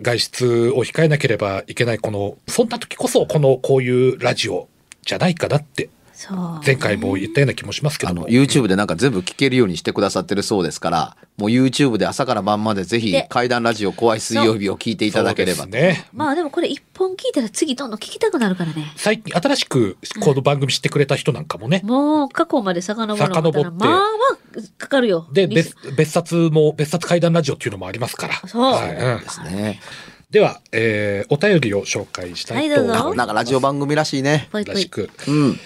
外出を控えなければいけないこの、そんな時こそこのこういうラジオじゃないかなって、前回も言ったような気もしますけあの。YouTube でなんか全部聞けるようにしてくださってるそうですからもう YouTube で朝から晩までぜひで怪談ラジオ怖い水曜日を聞いていただければね。まあでもこれ一本聞いたら次どんどん聞きたくなるからね。最近新しくこの番組知ってくれた人なんかもね。もう過去まで遡る遡ってまあまあかかるよ。で、別別冊も、別冊怪談ラジオっていうのもありますから。そうはいうんですねでは、えーお便りを紹介したいと思います。はいどうぞなんかラジオ番組らしいねぽいぽい。らしく。うん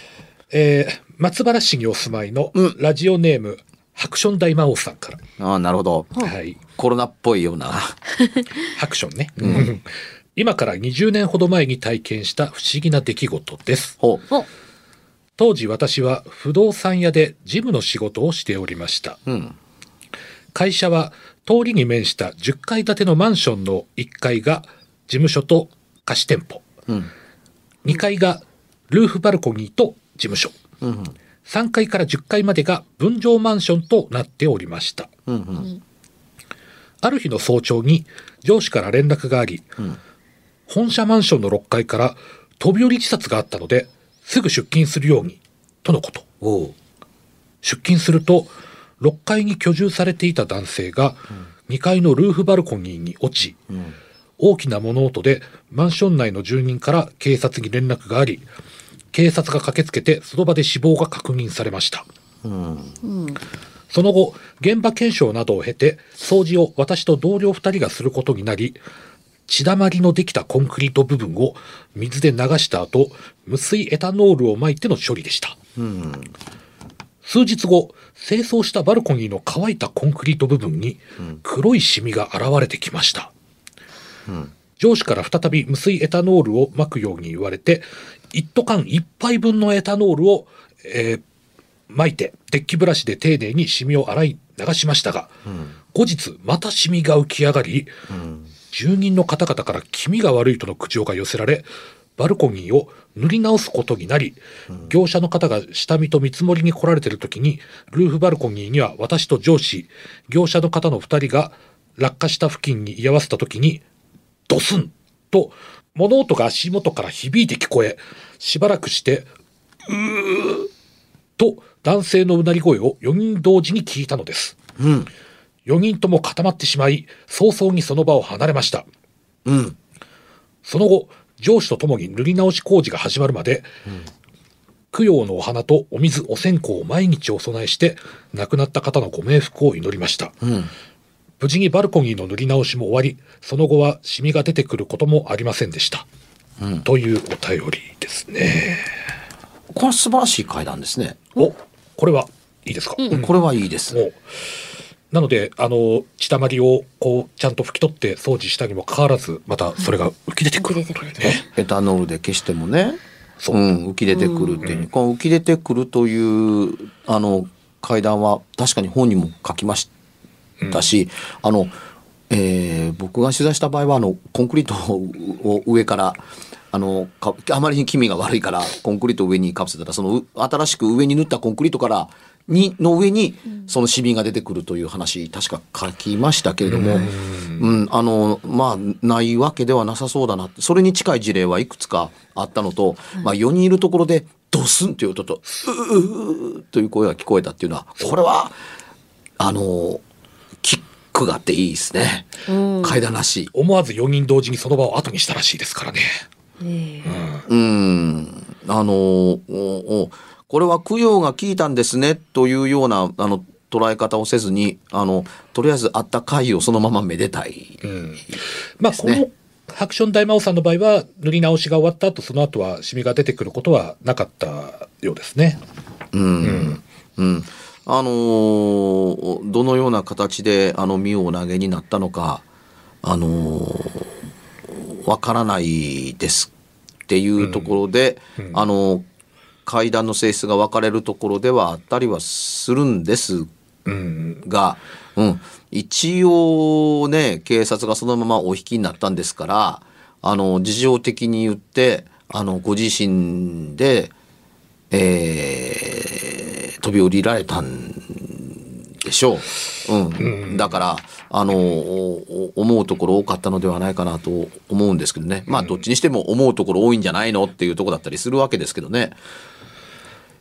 えー松原市にお住まいのうんラジオネーム、ハクション大魔王さんから。ああなるほどうんはい。コロナっぽいようなハクションね。うん 今から20年ほど前に体験した不思議な出来事です。ほうお、当時私は不動産屋で事務の仕事をしておりました。うん会社は通りに面した10階建てのマンションの1階が事務所と貸し店舗。うん2階がルーフバルコニーと事務所。うん3階から10階までが分譲マンションとなっておりました。うんうんある日の早朝に上司から連絡があり、ん本社マンションの6階から飛び降り自殺があったので、すぐ出勤するように、とのこと。出勤すると、6階に居住されていた男性が、2階のルーフバルコニーに落ち、うん大きな物音でマンション内の住人から警察に連絡があり、警察が駆けつけてその場で死亡が確認されました。うん。その後、現場検証などを経て、掃除を私と同僚2人がすることになり、血だまりのできたコンクリート部分を水で流した後、無水エタノールを撒いての処理でした。うん数日後、清掃したバルコニーの乾いたコンクリート部分に黒いシミが現れてきました。うん上司から再び無水エタノールを撒くように言われて、一斗缶一杯分のエタノールを、えー撒いて、デッキブラシで丁寧にシミを洗い流しましたが、後日またシミが浮き上がり、うん。住人の方々から気味が悪いとの口調が寄せられ、バルコニーを塗り直すことになり、業者の方が下見と見積もりに来られている時に、ルーフバルコニーには私と上司、業者の方の二人が落下した付近に居合わせた時に、ドスンと物音が足元から響いて聞こえ、しばらくして、うーと男性のうなり声を4人同時に聞いたのです。うん4人とも固まってしまい、早々にその場を離れました。うんその後、上司とともに塗り直し工事が始まるまで、供養のお花とお水、お線香を毎日お供えして、亡くなった方のご冥福を祈りました。うん無事にバルコニーの塗り直しも終わり、その後はシミが出てくることもありませんでした。うん。というお便りですね。これは素晴らしい階段ですね。お、これはいいですか、うん。これはいいです。もうなので、あの、血たまりをこう、ちゃんと拭き取って掃除したにもかかわらず、またそれが浮き出てくる。というね。エタノールで消してもねそう。うん、浮き出てくるっていう、この浮き出てくるというあの階段は確かに本にも書きましたし、あの、えー僕が取材した場合はあのコンクリートを上からあのかあまりに気味が悪いからコンクリートを上にかぶせたらそのう新しく上に塗ったコンクリートからにの上にそのシミが出てくるという話確か書きましたけれども、うん、あのまあないわけではなさそうだな。それに近い事例はいくつかあったのと、まあ4人いるところでドスンという音と「ううう」という声が聞こえたっていうのはこれはあのキックがあっていいですね、階段らしい。思わず4人同時にその場を後にしたらしいですからね。ええうん。あの、おおこれは供養が効いたんですね、というような、あの、捉え方をせずに、あの、とりあえずあった回をそのままめでたい。うんまあ、このハクション大魔王さんの場合は塗り直しが終わった後その後はシミが出てくることはなかったようですね。うん。うん。あのーどのような形で、あの、身をお投げになったのか、あのーわからないですっていうところで、あの、階段の性質が分かれるところではあったりはするんですうん、が、うん、一応ね、警察がそのままお引きになったんですから、あの、事情的に言って、あの、ご自身で、えー飛び降りられたんでしょう。うん。だから、あの、思うところ多かったのではないかなと思うんですけどね。まあ、どっちにしても思うところ多いんじゃないのっていうところだったりするわけですけどね。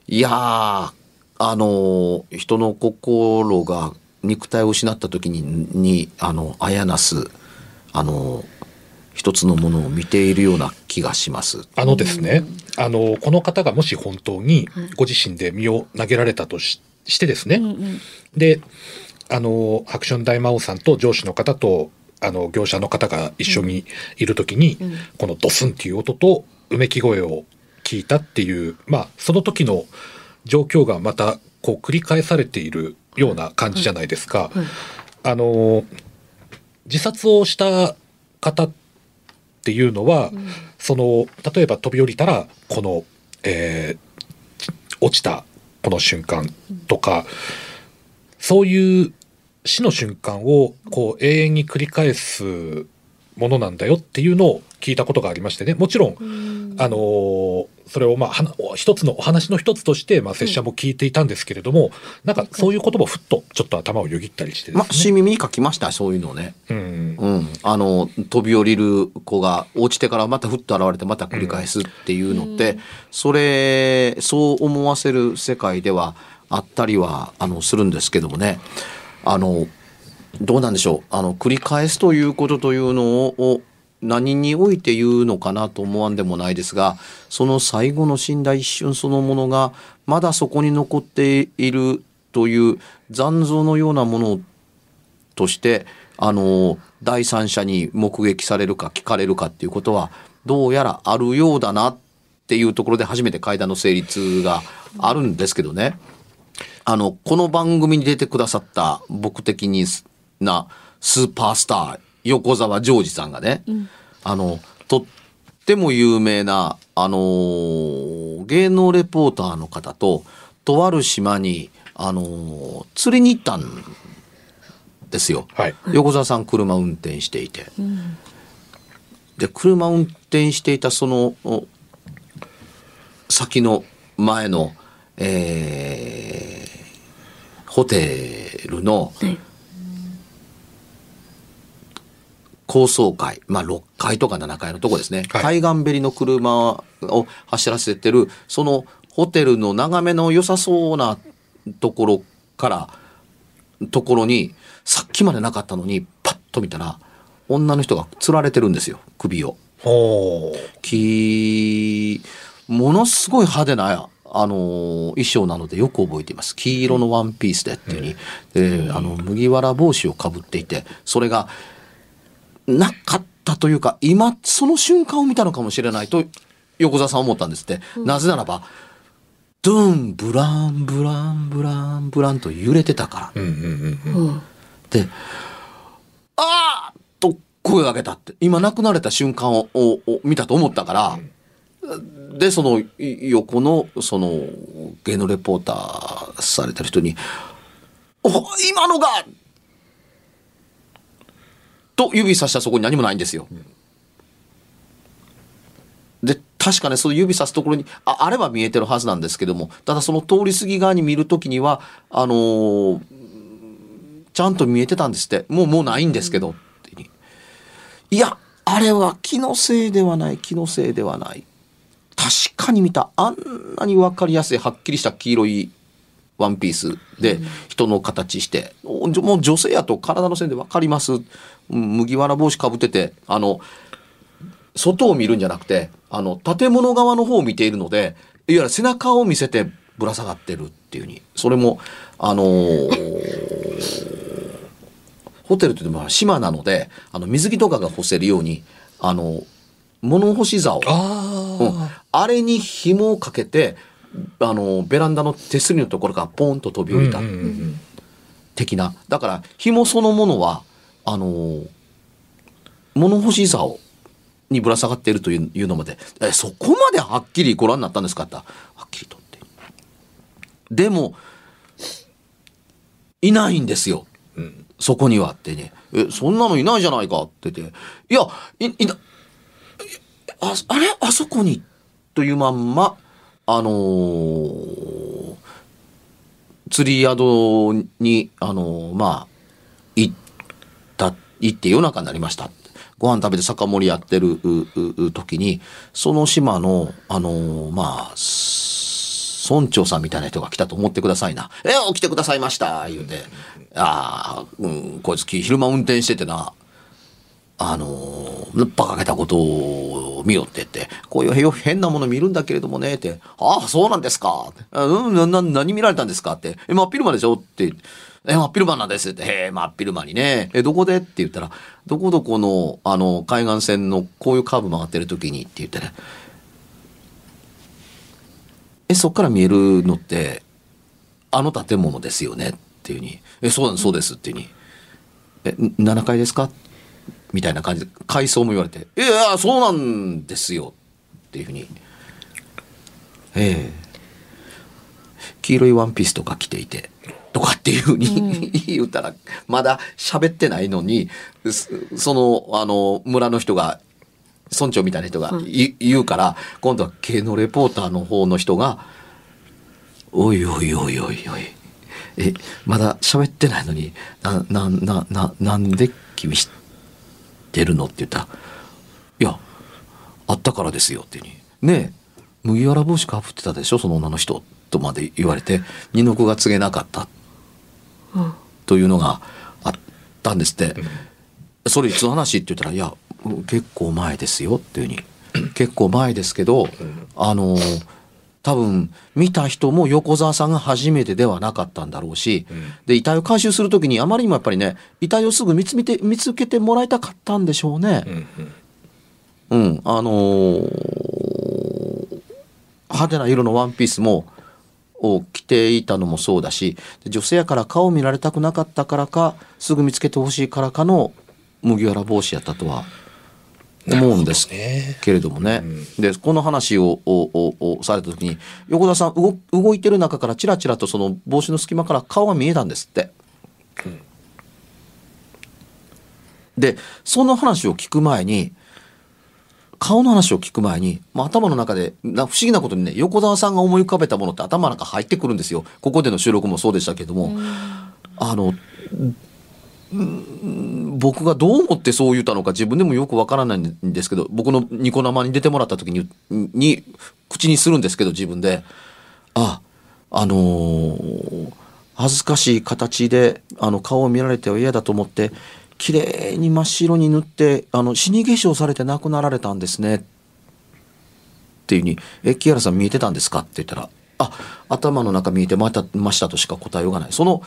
いやー、あの、人の心が肉体を失った時に、に、あの、あやなす、あの、一つのものを見ているような気がします。あのですね、あのこの方がもし本当にご自身で身を投げられたとししてですね、うんうん。であのハクション大魔王さんと上司の方とあの業者の方が一緒にいる時に、うん。このドスンっていう音とうめき声を聞いたっていうまあその時の状況がまたこう繰り返されているような感じじゃないですか。はい。あの自殺をした方っていうのは、その例えば飛び降りたらこの、えー落ちたこの瞬間とか、そういう死の瞬間をこう永遠に繰り返すものなんだよっていうのを聞いたことがありましてね。もちろん、あのーそれをまあ一つのお話の一つとして、まあ、拙者も聞いていたんですけれども、なんかそういう言葉をふっとちょっと頭をよぎったりしてですねまあ、新耳に書きました、そういうのをね。うんうん。あの、飛び降りる子が落ちてからまたふっと現れてまた繰り返すっていうのって、それ、そう思わせる世界ではあったりは、あの、するんですけどもね。あの、どうなんでしょう。あの、繰り返すということというのを、何において言うのかなと思わんでもないですが、その最後の死んだ一瞬そのものが、まだそこに残っているという残像のようなものとして、あの、第三者に目撃されるか聞かれるかっていうことは、どうやらあるようだなっていうところで初めて階段の成立があるんですけどね。あの、この番組に出てくださった僕的になスーパースター、横澤ジョージさんがね、あの、とっても有名な、あのー芸能レポーターの方と、とある島に、あのー釣りに行ったんですよ。はい横澤さん車運転していて。で、車運転していたその、お先の前の、えーホテルのはい高層階、まあ6階とか7階のとこですね。はい。海岸べりの車を走らせてる、そのホテルの眺めの良さそうなところから、ところに、さっきまでなかったのに、パッと見たら、女の人が吊られてるんですよ、首を。ものすごい派手な、あのー衣装なのでよく覚えています。黄色のワンピースでっていうに、であの麦わら帽子をかぶっていてそれがなかったというか今その瞬間を見たのかもしれないと横澤さん思ったんですって、なぜならばドゥンブランブランブランブランと揺れてたから。うんうんうんうん。で、ああと声を上げたって。今亡くなれた瞬間ををを見たと思ったから、で、そのい横の、その、芸能レポーターされてる人に、お今のがと指さしたそこに何もないんですよ。で、確かね、その指さすところに、あ、あれば見えてるはずなんですけども、ただその通り過ぎ側に見るときには、あのーちゃんと見えてたんですって。もう、もうないんですけど、いや、あれは気のせいではない、気のせいではない。確かに見た。あんなにわかりやすい、はっきりした黄色いワンピースで人の形して、おもう女性やと体の線でわかります。うん麦わら帽子かぶってて、あの、外を見るんじゃなくて、あの、建物側の方を見ているので、いわゆる背中を見せてぶら下がってるっていうふうに。それも、あのーホテルというのは島なので、あの、水着とかが干せるように、あの、物干し竿。あうんあ、あれに紐をかけて、あの、ベランダの手すりのところからポンと飛び降りた的な。だから、紐そのものは、あの、物干し竿にぶら下がっているといういうのまで、え、そこまではっきりご覧になったんですかってはっきりとって。でも、いないんですよ。うんそこにはってね。え、そんなのいないじゃないかって言って。いや、い、いな、あ、あれ？あそこにというまんま、あのー釣り宿に、あのーまあ、行った、行って夜中になりました。ご飯食べて酒盛りやってる時に、その島の、あのーまあ、村長さんみたいな人が来たと思ってくださいな。え、起きてくださいました言うて。ああ、うん、こいつ昼間運転しててな、あのー、バカげたことを見よってって、こういう変なもの見るんだけれどもね、って、ああ、そうなんですか。うん、な、な何見られたんですかって、え、真っ昼間でしょって、え、真っ昼間なんですって、へえ、真っ昼間にね。え、どこでって言ったら、どこどこの、あの、海岸線のこういうカーブ曲がってる時にって言ってね、え、そっから見えるのって、あの建物ですよねっていうふうに、え、そうなんです、そうですっていうふうに、え、7階ですかみたいな感じで、階層も言われて、いやそうなんですよ。っていうふうに、ええ。黄色いワンピースとか着ていて、とかっていうふうに、言ったら、まだ喋ってないのに、すその、あの、村の人が、村長みたいな人がい。言うから、今度は系のレポーターの方の人が、おいおいおいおいおい、え、まだ喋ってないのに、な、な、な、な、なんで君知って出るのって言ったら、いや、あったからですよっていうに。ねえ、麦わら帽子かぶってたでしょ、その女の人。とまで言われて、二の子が告げなかった。うんというのがあったんですって。それいつの話って言ったら、いや、結構前ですよっていうふうに。結構前ですけど、あの、多分見た人も横澤さんが初めてではなかったんだろうし、で、遺体を回収するときにあまりにもやっぱりね、遺体をすぐ見つ見て、見つけてもらいたかったんでしょうね。うんうん。うん、あのー派手な色のワンピースも、を着ていたのもそうだし、で女性やから顔を見られたくなかったからか、すぐ見つけてほしいからかの麦わら帽子やったとは思うんですね。けれどもね。で、この話をおおおされた時に、横田さん動動いてる中からチラチラとその帽子の隙間から顔が見えたんですって。で、その話を聞く前に、顔の話を聞く前に、まあ、頭の中で、な不思議なことにね、横澤さんが思い浮かべたものって頭の中入ってくるんですよ。ここでの収録もそうでしたけども、あの、うん僕がどう思ってそう言ったのか自分でもよくわからないんですけど、僕のニコ生に出てもらった時に、に、口にするんですけど、自分で、あ、あのー恥ずかしい形で、あの、顔を見られては嫌だと思って、綺麗に真っ白に塗って、あの、死に化粧されて亡くなられたんですね。っていうふうに、え、木原さん見えてたんですか？って言ったら、あ、頭の中見えてまたましたとしか答えようがない。その、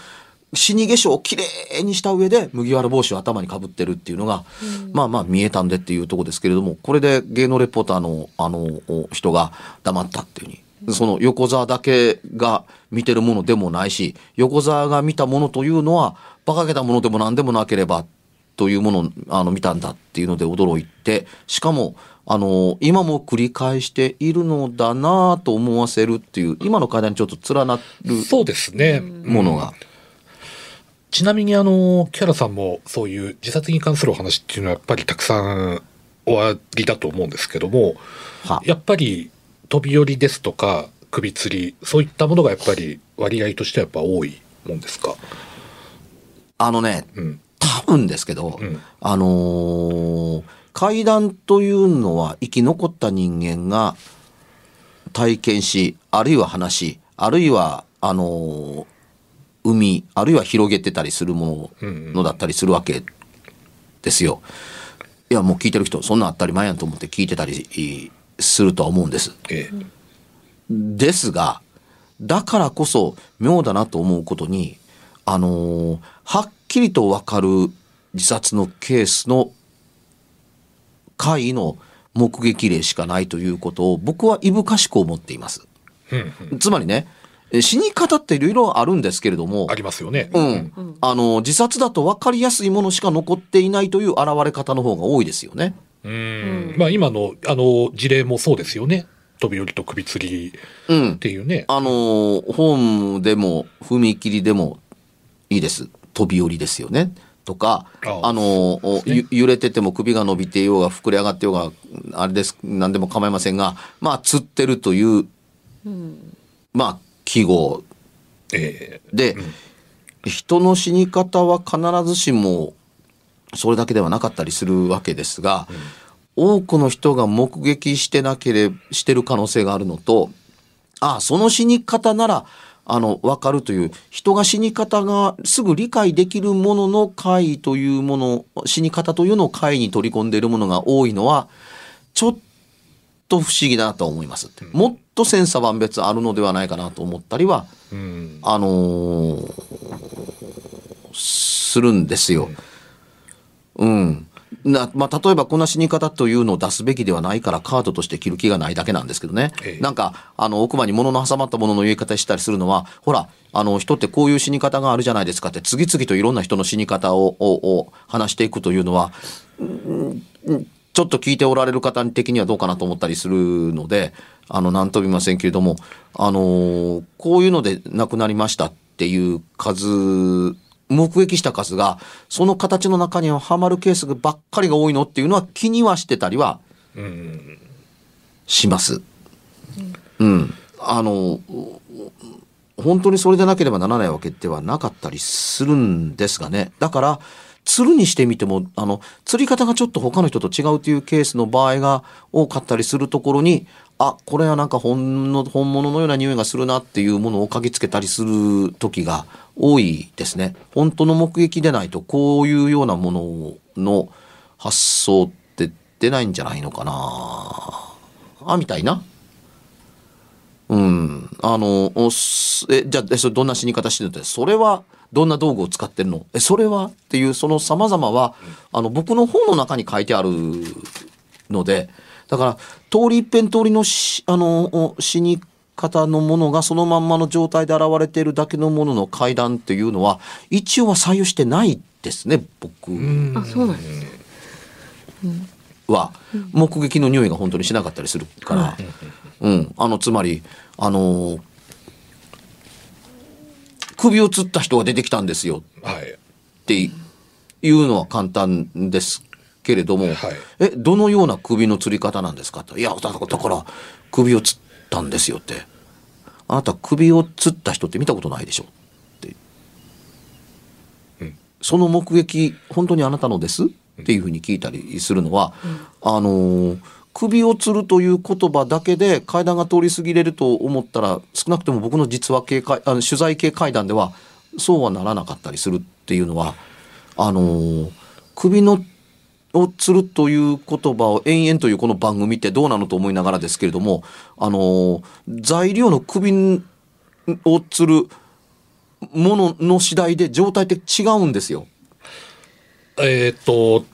死に化粧をきれいにした上で麦わら帽子を頭にかぶってるっていうのが、まあまあ見えたんでっていうところですけれども、これで芸能レポーターのあのお人が黙ったっていうふうに。その横澤だけが見てるものでもないし、横澤が見たものというのは、馬鹿げたものでも何でもなければ、というものをあの見たんだっていうので驚いて、しかも、あの、今も繰り返しているのだなと思わせるっていう、今の会談にちょっと連なるそうですね。ものが。ちなみにあの、キャラさんもそういう自殺に関するお話っていうのはやっぱりたくさん終わりだと思うんですけども、はやっぱり飛び降りですとか首吊りそういったものがやっぱり割合としてはやっぱ多いもんですか？あのね、うん。多分ですけど、うんあのー階段というのは生き残った人間が体験し、あるいは話し、あるいは、あのー生み、あるいは広げてたりするもうんのだったりするわけですよ。いや、もう聞いてる人、そんなん当たり前やんと思って聞いてたりするとは思うんです。ええですが、だからこそ妙だなと思うことに、あのーはっきりとわかる自殺のケースの回の目撃例しかないということを僕はいぶかしく思っています。うんつまりね、え死に方っていろいろあるんですけれどもあ、りますよね。うん、あの自殺だと分かりやすいものしか残っていないという現れ方の方が多いですよね。うんまあ今のあの事例もそうですよね。飛び降りと首吊りうんっ。ていうね。あのーホームでも踏切でもいいです。飛び降りですよね。とか、ああのーゆ揺れてても首が伸びていようが膨れ上がっていようが、あれです、何でも構いませんが、まあ、釣ってるという、まあ、記号えで、人の死に方は必ずしもそれだけではなかったりするわけですが、多くの人が目撃してなければしてる可能性があるのとああその死に方ならあの分かるという人が死に方がすぐ理解できるものの回というもの死に方というのを回に取り込んでいるものが多いのはちょっと不思議だなと思います。もっと千差万別あるのではないかなと思ったりはえうん。あのーするんですよ。うん。な、まあ、例えばこんな死に方というのを出すべきではないからカードとして切る気がないだけなんですけどね。ええなんか、あの、奥歯に物の挟まったものの言い方したりするのは、ほら、あの、人ってこういう死に方があるじゃないですかって、次々といろんな人の死に方を、を、を話していくというのは、ちょっと聞いておられる方的にはどうかなと思ったりするので、あの、なんとも言いませんけれども、あのーこういうので亡くなりましたっていう数、目撃した数が、その形の中にははまるケースばっかりが多いのっていうのは気にはしてたりはうん。します。うん。あの、本当にそれでなければならないわけではなかったりするんですがね。だから、釣るにしてみても、あの、釣り方がちょっと他の人と違うというケースの場合が多かったりするところに、あ、これはなんか本の本物のような匂いがするなっていうものを嗅ぎつけたりする時が多いですね。本当の目撃でないと、こういうようなものの発想って出ないんじゃないのかな。あ、みたいな。うん。あの、え、じゃあ、えそれどんな死に方してるのって、それは、どんな道具を使ってるの？え、それは？っていう、その様々は、あの、僕の本の中に書いてあるので、だから、通り一遍通りのし、あの、お死に方のものがそのまんまの状態で現れているだけのものの階段っていうのは、一応は採用してないですね、僕。あ、そうなんです。ね。は目撃の匂いが本当にしなかったりするから、うん、あのつまりあのー首を吊った人が出てきたんですよ。はい。っていうのは簡単ですけれども、はい。えどのような首の吊り方なんですか？と。いやだだから首を吊ったんですよって。あなた首を吊った人って見たことないでしょ？って、うん。その目撃本当にあなたのです？っていうふうに聞いたりするのは、あのー首を吊るという言葉だけで階段が通り過ぎれると思ったら少なくとも僕の実話系あの取材系階段ではそうはならなかったりするっていうのはあのー首のを吊るという言葉を延々というこの番組ってどうなのと思いながらですけれどもあのー材料の首を吊るものの次第で状態って違うんですよ。えっ、と、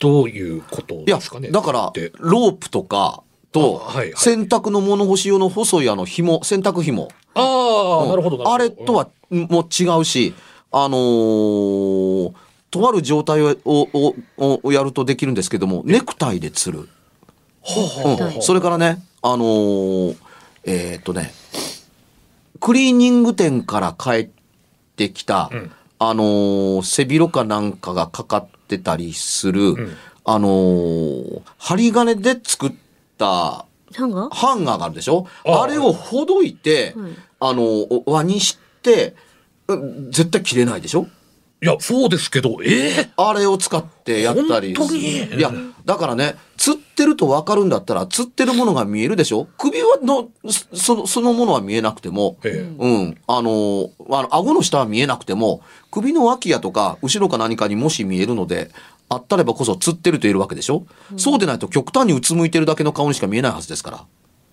どういうことですかね。だからでロープとかと洗濯の物干し用の細いあの紐洗濯紐。あなるほど。あれとはもう違うしあのーとある状態ををををやるとできるんですけどもネクタイで吊る、うん、それからねあのーえーっとねクリーニング店から帰ってきた、うん。あのー背広かなんかがかかってたりする、ん。あのー針金で作ったハンガーハンガーがあるでしょ？ああ。れをほどいて、はい。あのー輪にして、うん絶対切れないでしょ？いや、そうですけど、ええあれを使ってやったり。本当に？いや、だからね、釣ってると分かるんだったら、釣ってるものが見えるでしょ？首はの、その、そのものは見えなくても、ええうん。あの、あの、顎の下は見えなくても、首の脇やとか、後ろか何かにもし見えるので、あったればこそ釣ってると言えるわけでしょ、そうでないと極端にうつむいてるだけの顔にしか見えないはずですから。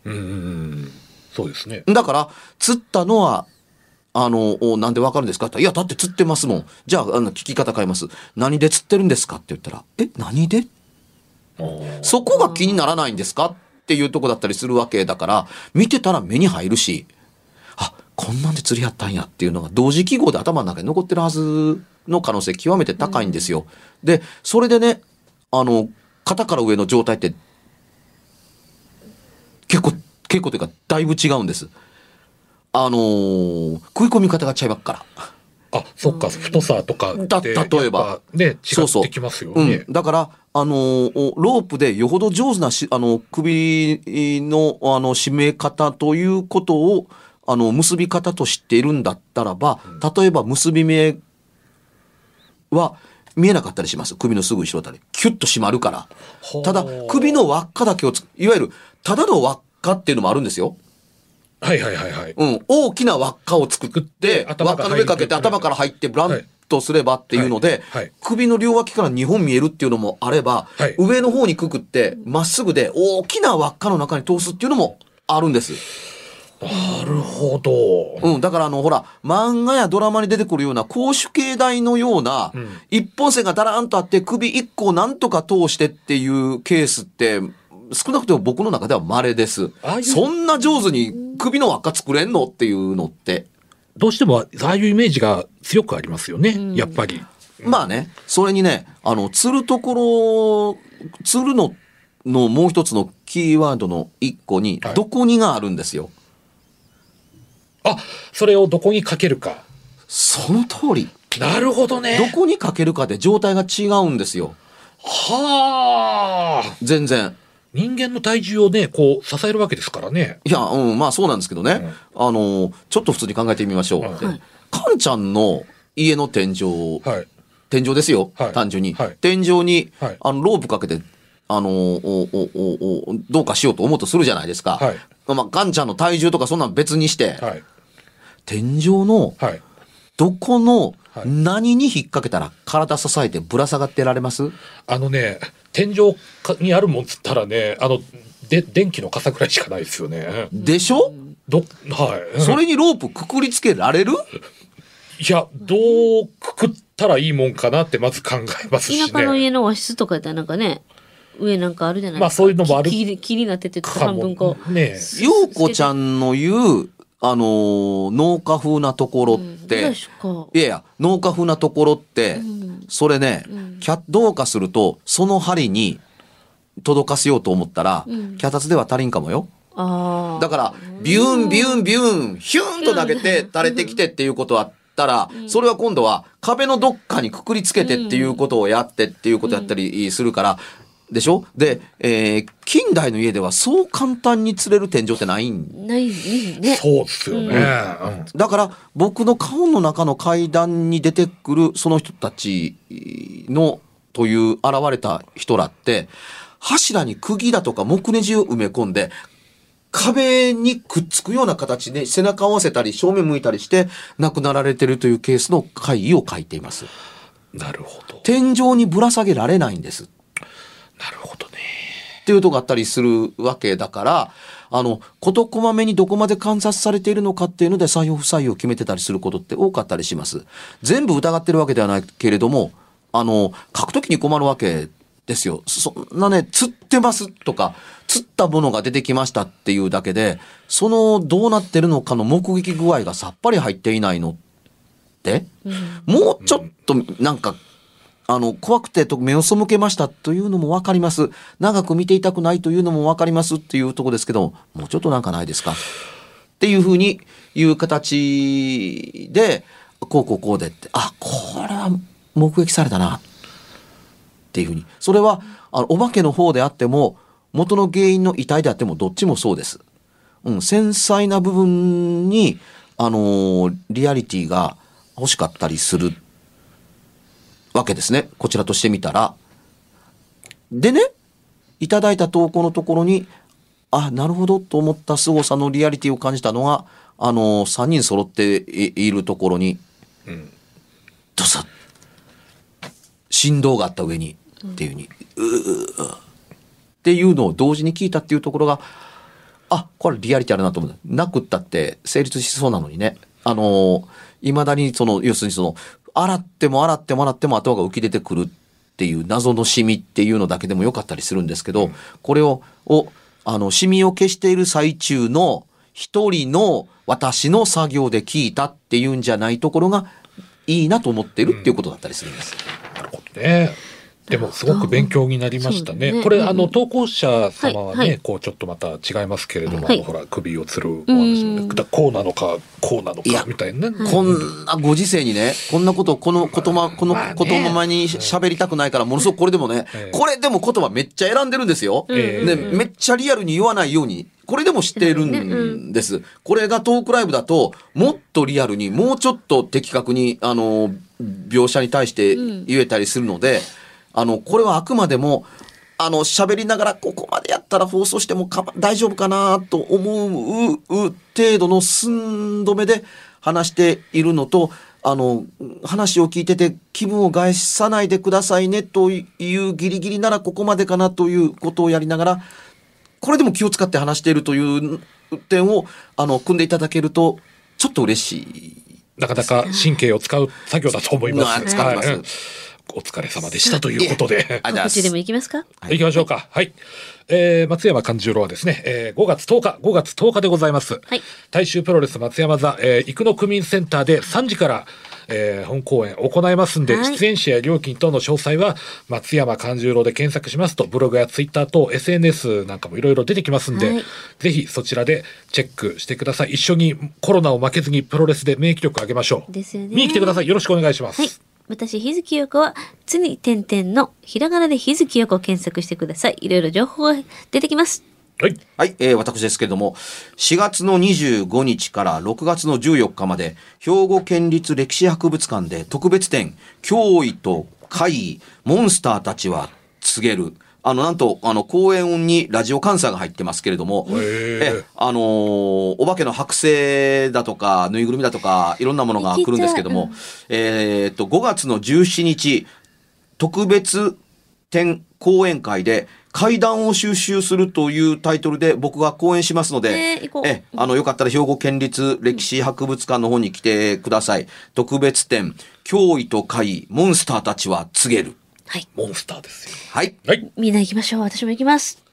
うんうんうん。そうですね。だから、釣ったのは、あの、おなんでわかるんですか？って言ったらいや、だって釣ってますもん。じゃあ、あの、聞き方変えます。何で釣ってるんですか？って言ったら、え、何で？そこが気にならないんですか？っていうとこだったりするわけだから、見てたら目に入るし、あ、こんなんで釣りやったんやっていうのが同時記号で頭の中に残ってるはずの可能性極めて高いんですよ。で、それでね、あの、肩から上の状態って、結構、結構というか、だいぶ違うんです。あのー食い込み方がちゃいばっから。あ、そっか、太さとかだ例えばね、違そうそうってきますよね。うん、だから、あのロープでよほど上手なし、あの、首の、あの、締め方ということを、あの、結び方と知っているんだったらば、例えば結び目は見えなかったりします。首のすぐ後ろあたり。キュッと締まるから。ただ、首の輪っかだけをつ、いわゆる、ただの輪っかっていうのもあるんですよ。はいはいはいはい。うん、大きな輪っかを作って、輪っかの上かけて頭から入ってブランとすればっていうので、はい。はい。首の両脇から2本見えるっていうのもあれば、はい。上の方にくくってまっすぐで大きな輪っかの中に通すっていうのもあるんです。なるほど。うん、だからあの、ほら、漫画やドラマに出てくるような公主形台のような、ん。一本線がだらーんとあって首一個をなんとか通してっていうケースって、少なくとも僕の中では稀です。そんな上手に首の輪っか作れんのっていうのって。どうしても、ああいうイメージが強くありますよね、やっぱり。まあね、それにね、あの、釣るところ、釣るの、のもう一つのキーワードの一個にはい、どこにがあるんですよ。あ、それをどこにかけるか。その通り。なるほどどね。こにかけるかで状態が違うんですよ。はあ。全然。人間の体重をね、こう、支えるわけですからね。いや、うん、まあそうなんですけどね。あの、ちょっと普通に考えてみましょう。はいでカンちゃんの家の天井、はい。天井ですよ。はい単純に。はい天井に、はいあの、ロープかけて、あの、おおおおどうかしようと思うとするじゃないですか。はいまあ、カンちゃんの体重とかそんなん別にして、はい。天井のはい。どこのはい何に引っ掛けたら体支えてぶら下がってられます？あのね、天井かにあるもんつったらね、あの、で、電気の傘くらいしかないですよね。でしょ？ど、はい。それにロープくくりつけられる？いや、どうくくったらいいもんかなってまず考えますし田舎のね。家の和室とかやったらなんかね、上なんかあるじゃないですか。まあそういうのもある木木木になってて、半分こう。ねようこちゃんの言う、あのー農家風なところって、確か。いやいや、農家風なところって、それね、キャどうかすると、その針に届かせようと思ったら、脚立では足りんかもよ。だから、ビューン、ビューン、ビューン、ヒューンと投げて、垂れてきてっていうことはあったら、それは今度は壁のどっかにくくりつけてっていうことをやってっていうことやったりするから、でしょ？で、えー近代の家ではそう簡単に釣れる天井ってないんないね。そうですよね。うんだから僕の顔の中の階段に出てくるその人たちのという現れた人らって柱に釘だとか木ネジを埋め込んで壁にくっつくような形で背中を合わせたり正面向いたりして亡くなられてるというケースの会議を書いています。なるほど。天井にぶら下げられないんです。なるほどね。っていうとこがあったりするわけだから、あの、事こまめにどこまで観察されているのかっていうので採用不採用を決めてたりすることって多かったりします。全部疑ってるわけではないけれども、あの、書くときに困るわけですよ。そんなね、釣ってますとか、釣ったものが出てきましたっていうだけで、そのどうなってるのかの目撃具合がさっぱり入っていないのって、もうちょっとなんかあの、怖くて目を背けましたというのもわかります。長く見ていたくないというのもわかりますっていうとこですけど、もうちょっとなんかないですか？っていうふうにいう形で、こうこうこうでって、あ、これは目撃されたな。っていうふうに。それは、あの、お化けの方であっても、元の原因の遺体であっても、どっちもそうです。うん、繊細な部分に、あのーリアリティが欲しかったりするわけですね。こちらとしてみたら。でね、いただいた投稿のところに、あ、なるほどと思った凄さのリアリティを感じたのが、あの、3人揃っているところに、ドサッ振動があった上にっていうふうに、うーっていうのを同時に聞いたっていうところが、あ、これリアリティあるなと思った。なくったって成立しそうなのにね。あのいまだにその、要するにその、洗っても洗っても洗っても頭が浮き出てくるっていう謎のシミっていうのだけでもよかったりするんですけど、これを、を、あの、シミを消している最中の一人の私の作業で聞いたっていうんじゃないところがいいなと思ってるっていうことだったりするんです。なるほどね。でもすごく勉強になりましたね。ね。これ、うんあの投稿者様はね、はいはい。こうちょっとまた違いますけれども、はい。ほら首をつるお話だこうなのかこうなのいやかみたいなね。こんなご時世にね、こんなこと、この言葉、このまあね。言葉に喋りたくないから、ものすごくこれでもねええ、これでも言葉めっちゃ選んでるんですよ。ええ。ね、めっちゃリアルに言わないように、これでも知っているんです。これがトークライブだと、もっとリアルに、もうちょっと的確に、あの、描写に対して言えたりするので、あの、これはあくまでも、あの、喋りながらここまでやったら放送してもか大丈夫かなと思う程度の寸止めで話しているのと、あの、話を聞いてて気分を害さないでくださいねというギリギリならここまでかなということをやりながら、これでも気を使って話しているという点を、あの、組んでいただけると、ちょっと嬉しい。なかなか神経を使う作業だと思います。な使ってますはいお疲れ様でしたということで。ありがとうございます告知でも行きますか？行きましょうか。はい。えー、松山勘十郎はですね、えー、5月10日、5月10日でございます。はい大衆プロレス松山座、えー、生野区民センターで3時から、えー、本公演行いますんで、はい出演者や料金等の詳細は、松山勘十郎で検索しますと、ブログやツイッター等、SNS なんかもいろいろ出てきますんで、はいぜひそちらでチェックしてください。一緒にコロナを負けずにプロレスで免疫力上げましょう。ですよね見に来てください。よろしくお願いします。はい。私、日月陽子は、つに点々のひらがなで日月陽子を検索してください。いろいろ情報が出てきます。はい。はい、えー私ですけれども、4月の25日から6月の14日まで、兵庫県立歴史博物館で特別展、脅威と怪異、モンスターたちは告げる。あの、なんと、あの、公演にラジオ監査が入ってますけれども、え、あのーお化けの剥製だとか、ぬいぐるみだとか、いろんなものが来るんですけども、えーっと、5月の17日、特別展講演会で階段を収集するというタイトルで僕が講演しますので、ねえ行こうえあのよかったら兵庫県立歴史博物館の方に来てください。特別展、脅威と怪異、モンスターたちは告げる。はい。モンスターですよ。はい。はい。みんな行きましょう。私も行きます。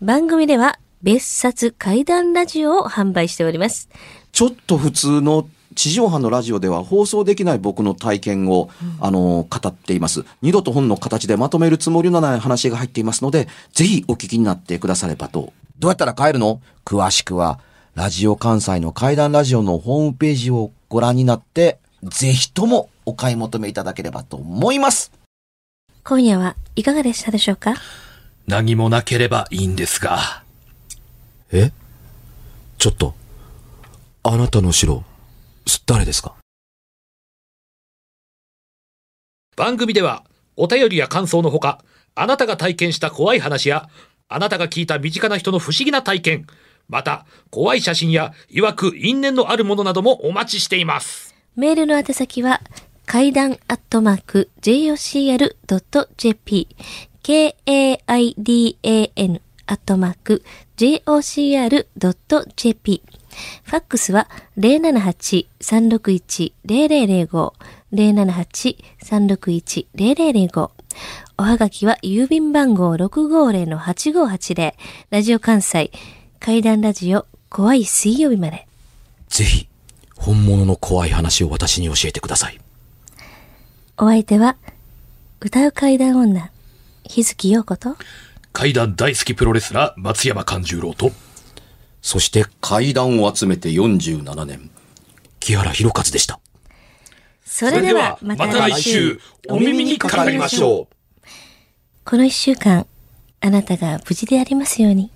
番組では、別冊怪談ラジオを販売しております。ちょっと普通の地上波のラジオでは放送できない僕の体験を、あの、語っています。二度と本の形でまとめるつもりのない話が入っていますので、ぜひお聞きになってくださればと。どうやったら帰るの？詳しくは、ラジオ関西の怪談ラジオのホームページをご覧になって、ぜひともお買い求めいただければと思います。今夜はいかがでしたでしょうか？何もなければいいんですが。え？ちょっと、あなたの城、誰ですか？番組ではお便りや感想のほかあなたが体験した怖い話やあなたが聞いた身近な人の不思議な体験また怖い写真や曰く因縁のあるものなどもお待ちしていますメールの宛先は、階段アットマーク、jocr.jp、k-a-i-d-a-n アットマーク、jocr.jp。ファックスは078-361-0005、078-361-0005。おはがきは郵便番号650-8580、ラジオ関西、階段ラジオ、怖い水曜日まで。ぜひ、本物の怖い話を私に教えてください。お相手は、歌う階段女、日月陽子と、怪談大好きプロレスラー松山勘十郎とそして階段を集めて47年、木原博一でした。それではまた来週お耳にかかりましょう。この一週間、あなたが無事でありますように。